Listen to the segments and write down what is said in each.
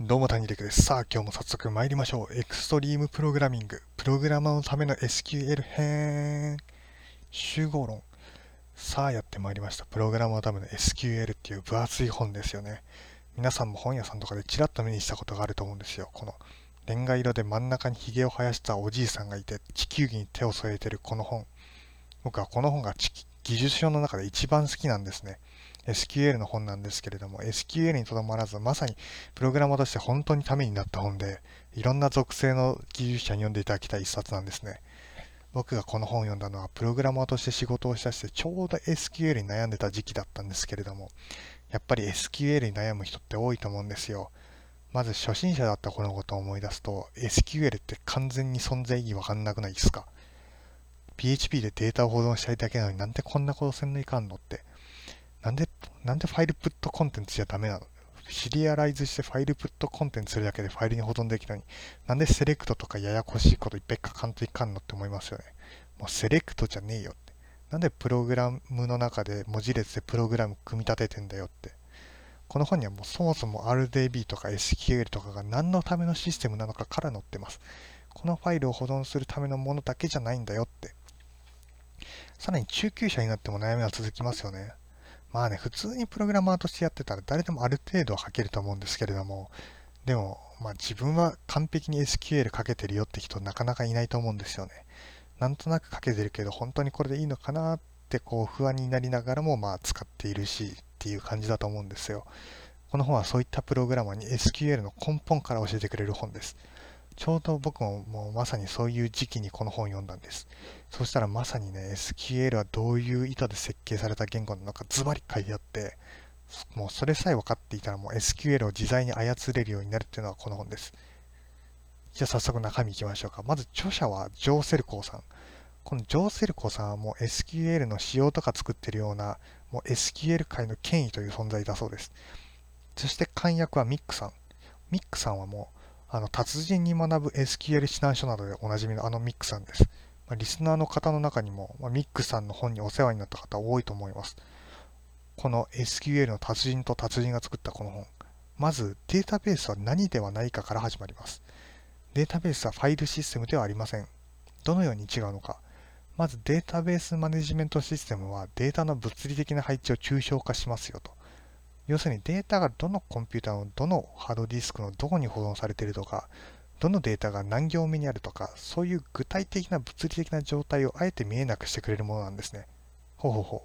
どうも谷陸です。さあ今日も早速参りましょう。エクストリームプログラミング、プログラマーのための SQL 編、集合論。さあやってまいりました。プログラマーのための SQL っていう分厚い本ですよね。皆さんも本屋さんとかでちらっと目にしたことがあると思うんですよ。このレンガ色で真ん中にヒゲを生やしたおじいさんがいて地球儀に手を添えてるこの本。僕はこの本が技術書の中で一番好きなんですね。SQL の本なんですけれども、SQL にとどまらず、まさにプログラマーとして本当にためになった本で、いろんな属性の技術者に読んでいただきたい一冊なんですね。僕がこの本を読んだのは、プログラマーとして仕事をしたして、ちょうど SQL に悩んでた時期だったんですけれども、やっぱり SQL に悩む人って多いと思うんですよ。まず初心者だった頃のことを思い出すと、SQL って完全に存在意義わかんなくないですか ?PHP でデータを保存したいだけなのになんでこんなことせんのいかんのってなんで、なんでファイルプットコンテンツじゃダメなの？シリアライズしてファイルプットコンテンツするだけでファイルに保存できるのに、なんでセレクトとかややこしいこといっぱい書かんといかんのって思いますよね。もうセレクトじゃねえよって。なんでプログラムの中で文字列でプログラム組み立ててんだよって。この本にはもうそもそも RDB とか SQL とかが何のためのシステムなのかから載ってます。このファイルを保存するためのものだけじゃないんだよって。さらに中級者になっても悩みは続きますよね。まあね、普通にプログラマーとしてやってたら誰でもある程度は書けると思うんですけれども、でも、まあ自分は完璧に SQL 書けてるよって人なかなかいないと思うんですよね。なんとなく書けてるけど、本当にこれでいいのかなってこう不安になりながらもまあ使っているしっていう感じだと思うんですよ。この本はそういったプログラマーに SQL の根本から教えてくれる本です。ちょうど僕ももうまさにそういう時期にこの本を読んだんです。そしたらまさにね、SQL はどういう意図で設計された言語なのかズバリ書いてあって、もうそれさえ分かっていたらもう SQL を自在に操れるようになるっていうのがこの本です。じゃあ早速中身いきましょうか。まず著者はジョー・セルコーさん。このジョー・セルコーさんはもう SQL の仕様とか作ってるようなもう SQL 界の権威という存在だそうです。そして漢訳はミックさん。ミックさんはもうあの、達人に学ぶ SQL 指南書などでおなじみのあのミックさんです。まあ、リスナーの方の中にも、まあ、ミックさんの本にお世話になった方多いと思います。この SQL の達人と達人が作ったこの本。まず、データベースは何ではないかから始まります。データベースはファイルシステムではありません。どのように違うのか。まずデータベースマネジメントシステムはデータの物理的な配置を抽象化しますよと。要するにデータがどのコンピューターのどのハードディスクのどこに保存されているとか、どのデータが何行目にあるとか、そういう具体的な物理的な状態をあえて見えなくしてくれるものなんですね。ほうほうほう。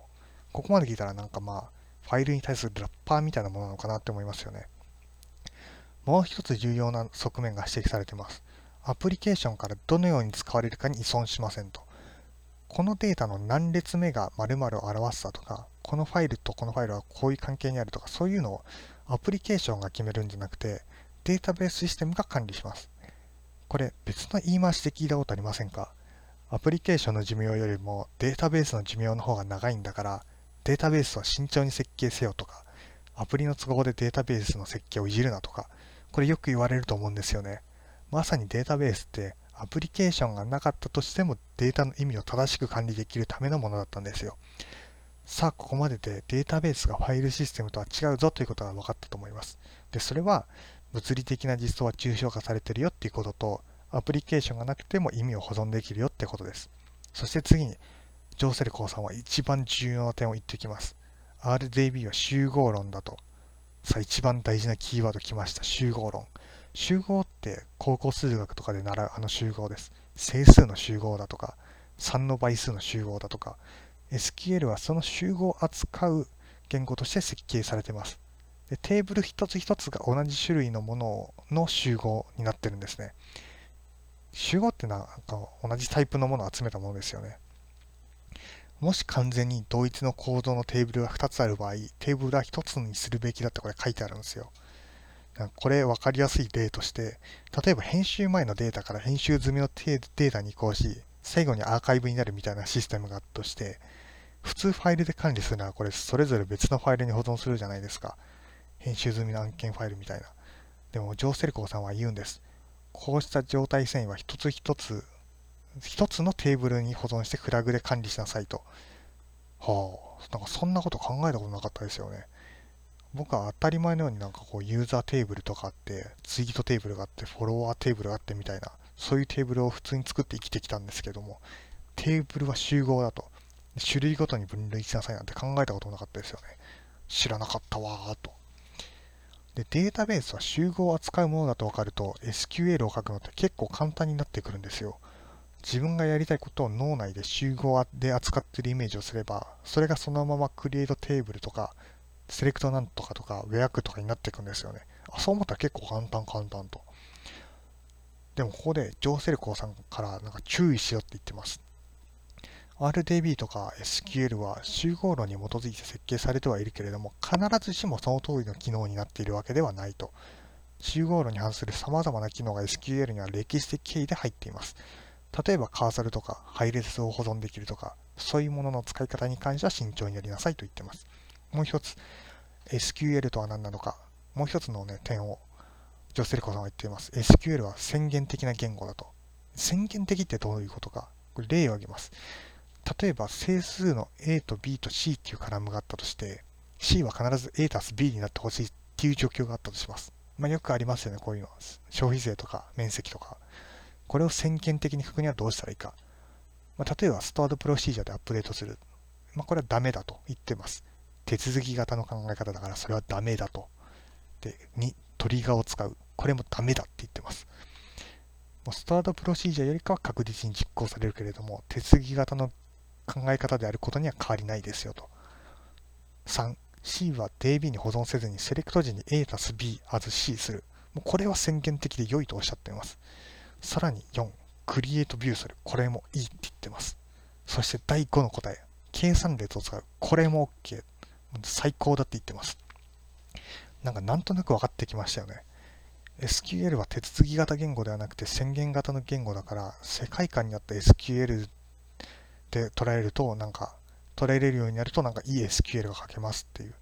ここまで聞いたらなんかまあ、ファイルに対するラッパーみたいなものなのかなって思いますよね。もう一つ重要な側面が指摘されています。アプリケーションからどのように使われるかに依存しませんと。このデータの何列目が〇〇を表すだとか、このファイルとこのファイルはこういう関係にあるとか、そういうのをアプリケーションが決めるんじゃなくて、データベースシステムが管理します。これ別の言い回しで聞いたことありませんか？アプリケーションの寿命よりもデータベースの寿命の方が長いんだから、データベースは慎重に設計せよとか、アプリの都合でデータベースの設計をいじるなとか、これよく言われると思うんですよね。まさにデータベースってアプリケーションがなかったとしてもデータの意味を正しく管理できるためのものだったんですよ。さあ、ここまででデータベースがファイルシステムとは違うぞということが分かったと思います。で、それは物理的な実装は抽象化されてるよっていうことと、アプリケーションがなくても意味を保存できるよってことです。そして次に、ジョーセルコーさんは一番重要な点を言ってきます。RDB は集合論だと。さあ、一番大事なキーワード来ました。集合論。集合って高校数学とかで習うあの集合です。整数の集合だとか、3の倍数の集合だとか、SQL はその集合を扱う言語として設計されています。でテーブル一つ一つが同じ種類のものの集合になってるんですね。集合ってなんか同じタイプのものを集めたものですよね。もし完全に同一の構造のテーブルが2つある場合、テーブルは1つにするべきだってこれ書いてあるんですよ。これ分かりやすい例として、例えば編集前のデータから編集済みのデータに移行し、最後にアーカイブになるみたいなシステムがあったとして、普通ファイルで管理するのはこれそれぞれ別のファイルに保存するじゃないですか。編集済みの案件ファイルみたいな。でも、ジョーセルコーさんは言うんです。こうした状態遷移は一つ一つ、一つのテーブルに保存してフラグで管理しなさいと。はあ、なんかそんなこと考えたことなかったですよね。僕は当たり前のようになんかこうユーザーテーブルとかあって、ツイートテーブルがあって、フォロワーテーブルがあってみたいな、そういうテーブルを普通に作って生きてきたんですけども、テーブルは集合だと。種類ごとに分類しなさいなんて考えたこともなかったですよね。知らなかったわーと。で、データベースは集合を扱うものだと分かると、SQL を書くのって結構簡単になってくるんですよ。自分がやりたいことを脳内で集合で扱ってるイメージをすれば、それがそのままクリエイトテーブルとか、セレクトなんとかとか、ウェアクとかになっていくんですよね。あ、そう思ったら結構簡単簡単と。でもここで、ジョーセルコーさんからなんか注意しろって言ってます。RDB とか SQL は集合論に基づいて設計されてはいるけれども、必ずしもその通りの機能になっているわけではないと。集合論に反する様々な機能が SQL には歴史的経緯で入っています。例えばカーソルとか配列を保存できるとか、そういうものの使い方に関しては慎重にやりなさいと言っています。もう一つ、SQL とは何なのか、もう一つの、ね、点をジョセリコさんは言っています。SQL は宣言的な言語だと。宣言的ってどういうことか。これ例を挙げます。例えば整数の A と B と C っていうカラムがあったとして、C は必ず A たす B になってほしいっていう状況があったとします。まあ、よくありますよね、こういうのは。消費税とか面積とか。これを先見的に書くにはどうしたらいいか。まあ、例えば、ストアードプロシージャーでアップデートする。まあ、これはダメだと言ってます。手続き型の考え方だからそれはダメだと。で、2、トリガーを使う。これもダメだって言ってます。もうスタートプロシージャーよりかは確実に実行されるけれども、手続き型の考え方であることには変わりないですよと。3、C は DB に保存せずにセレクト時に A たす B as C する。もうこれは宣言的で良いとおっしゃっています。さらに4、クリエイトビューする。これもいいって言ってます。そして第5の答え、計算列を使う。これも OK。最高だって言ってます。なんかなんとなく分かってきましたよね。SQL は手続き型言語ではなくて宣言型の言語だから、世界観にあった SQL で捉えると、なんか、捉えれるようになると、なんかいい SQL が書けますっていう。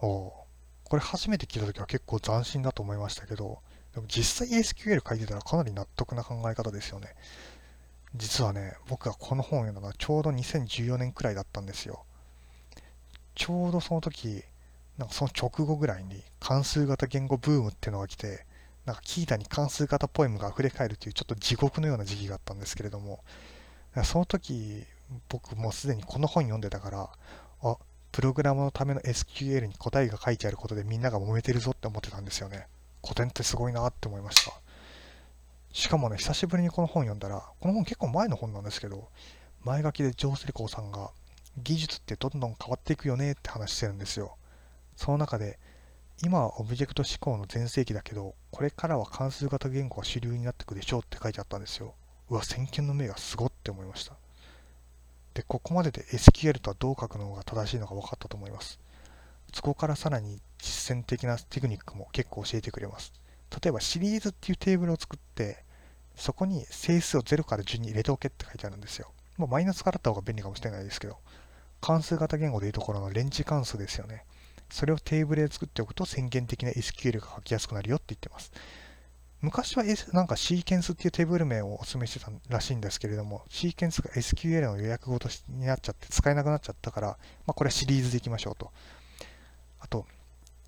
おこれ初めて聞いたときは結構斬新だと思いましたけど、でも実際 SQL 書いてたらかなり納得な考え方ですよね。実はね、僕がこの本を読んだのはちょうど2014年くらいだったんですよ。ちょうどその時、なんかその直後ぐらいに関数型言語ブームっていうのが来て、なんかキータに関数型ポエムが溢れ返るというちょっと地獄のような時期があったんですけれども、その時僕もうすでにこの本読んでたから、あ、プログラムのための SQL に答えが書いてあることでみんなが揉めてるぞって思ってたんですよね。古典ってすごいなって思いました。しかもね、久しぶりにこの本読んだら、この本結構前の本なんですけど、前書きでジョー・セリコーさんが、技術ってどんどん変わっていくよねって話してるんですよ。その中で、今はオブジェクト思考の全盛期だけど、これからは関数型言語が主流になっていくでしょうって書いてあったんですよ。うわ、先見の明がすごって思いました。で、ここまでで SQL とはどう書くのが正しいのか分かったと思います。そこからさらに実践的なテクニックも結構教えてくれます。例えばシリーズっていうテーブルを作って、そこに整数を0から順に入れておけって書いてあるんですよ。もうマイナスからあった方が便利かもしれないですけど、関数型言語でいうところのレンジ関数ですよね。それをテーブルで作っておくと宣言的な SQL が書きやすくなるよって言ってます。昔は、S、なんかシーケンスっていうテーブル名をお勧めしてたらしいんですけれども、シーケンスが SQL の予約語とになっちゃって使えなくなっちゃったから、まあ、これはシリーズでいきましょうと。あと、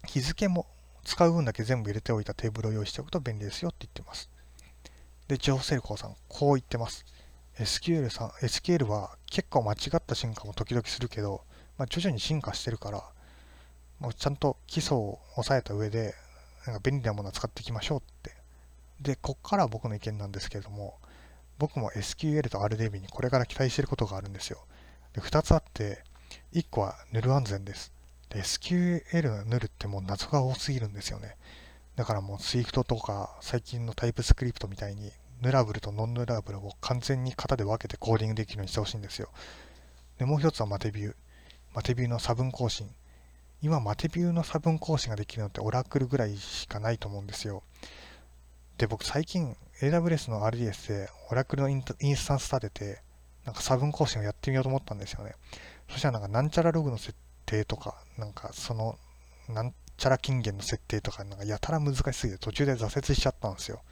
日付も使う分だけ全部入れておいたテーブルを用意しておくと便利ですよって言ってます。で、ジョー・セルコーさん、こう言ってます。SQL さん、SQL は結構間違った進化も時々するけど、まあ、徐々に進化してるから、もうちゃんと基礎を押さえた上で、なんか便利なものを使っていきましょうって。で、こっから僕の意見なんですけれども、僕も SQL と RDB にこれから期待していることがあるんですよ。で、2つあって、1個はヌル安全です。で、SQL のヌルってもう謎が多すぎるんですよね。だからもう Swift とか最近のタイプスクリプトみたいにヌラブルとノンヌラブルを完全に型で分けてコーディングできるようにしてほしいんですよ。で、もう一つはマテビュー。マテビューの差分更新。今、マテビューの差分更新ができるのってオラクルぐらいしかないと思うんですよ。で、僕最近 AWS の RDS でオラクルのインスタンス立てて、なんか差分更新をやってみようと思ったんですよね。そしたらなんかなんちゃらログの設定とか、なんかその、なんちゃら金言の設定とか、なんかやたら難しすぎて途中で挫折しちゃったんですよ。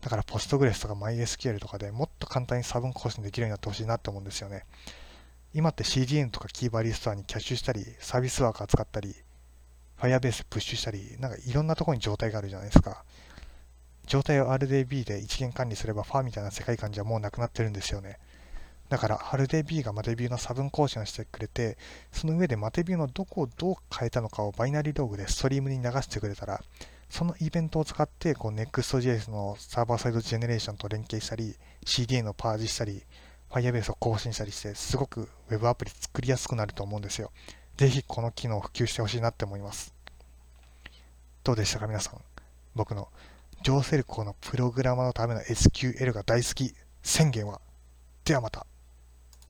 だからポストグレスとか MySQL とかでもっと簡単に差分更新できるようになってほしいなって思うんですよね。今って CDN とかキーバリストアにキャッシュしたり、サービスワーカー使ったり、Firebase プッシュしたり、なんかいろんなところに状態があるじゃないですか。状態を RDB で一元管理すればファーみたいな世界観じゃもうなくなってるんですよね。だから、RDB がマテビューの差分更新をしてくれて、その上でマテビューのどこをどう変えたのかをバイナリログでストリームに流してくれたら、そのイベントを使って、こう Next.js のサーバーサイドジェネレーションと連携したり、CDN のパージしたり、Firebase を更新したりして、すごく Web アプリ作りやすくなると思うんですよ。ぜひこの機能を普及してほしいなって思います。どうでしたか皆さん？僕のジョーセルコのプログラマーのための SQL が大好き宣言は。ではまた。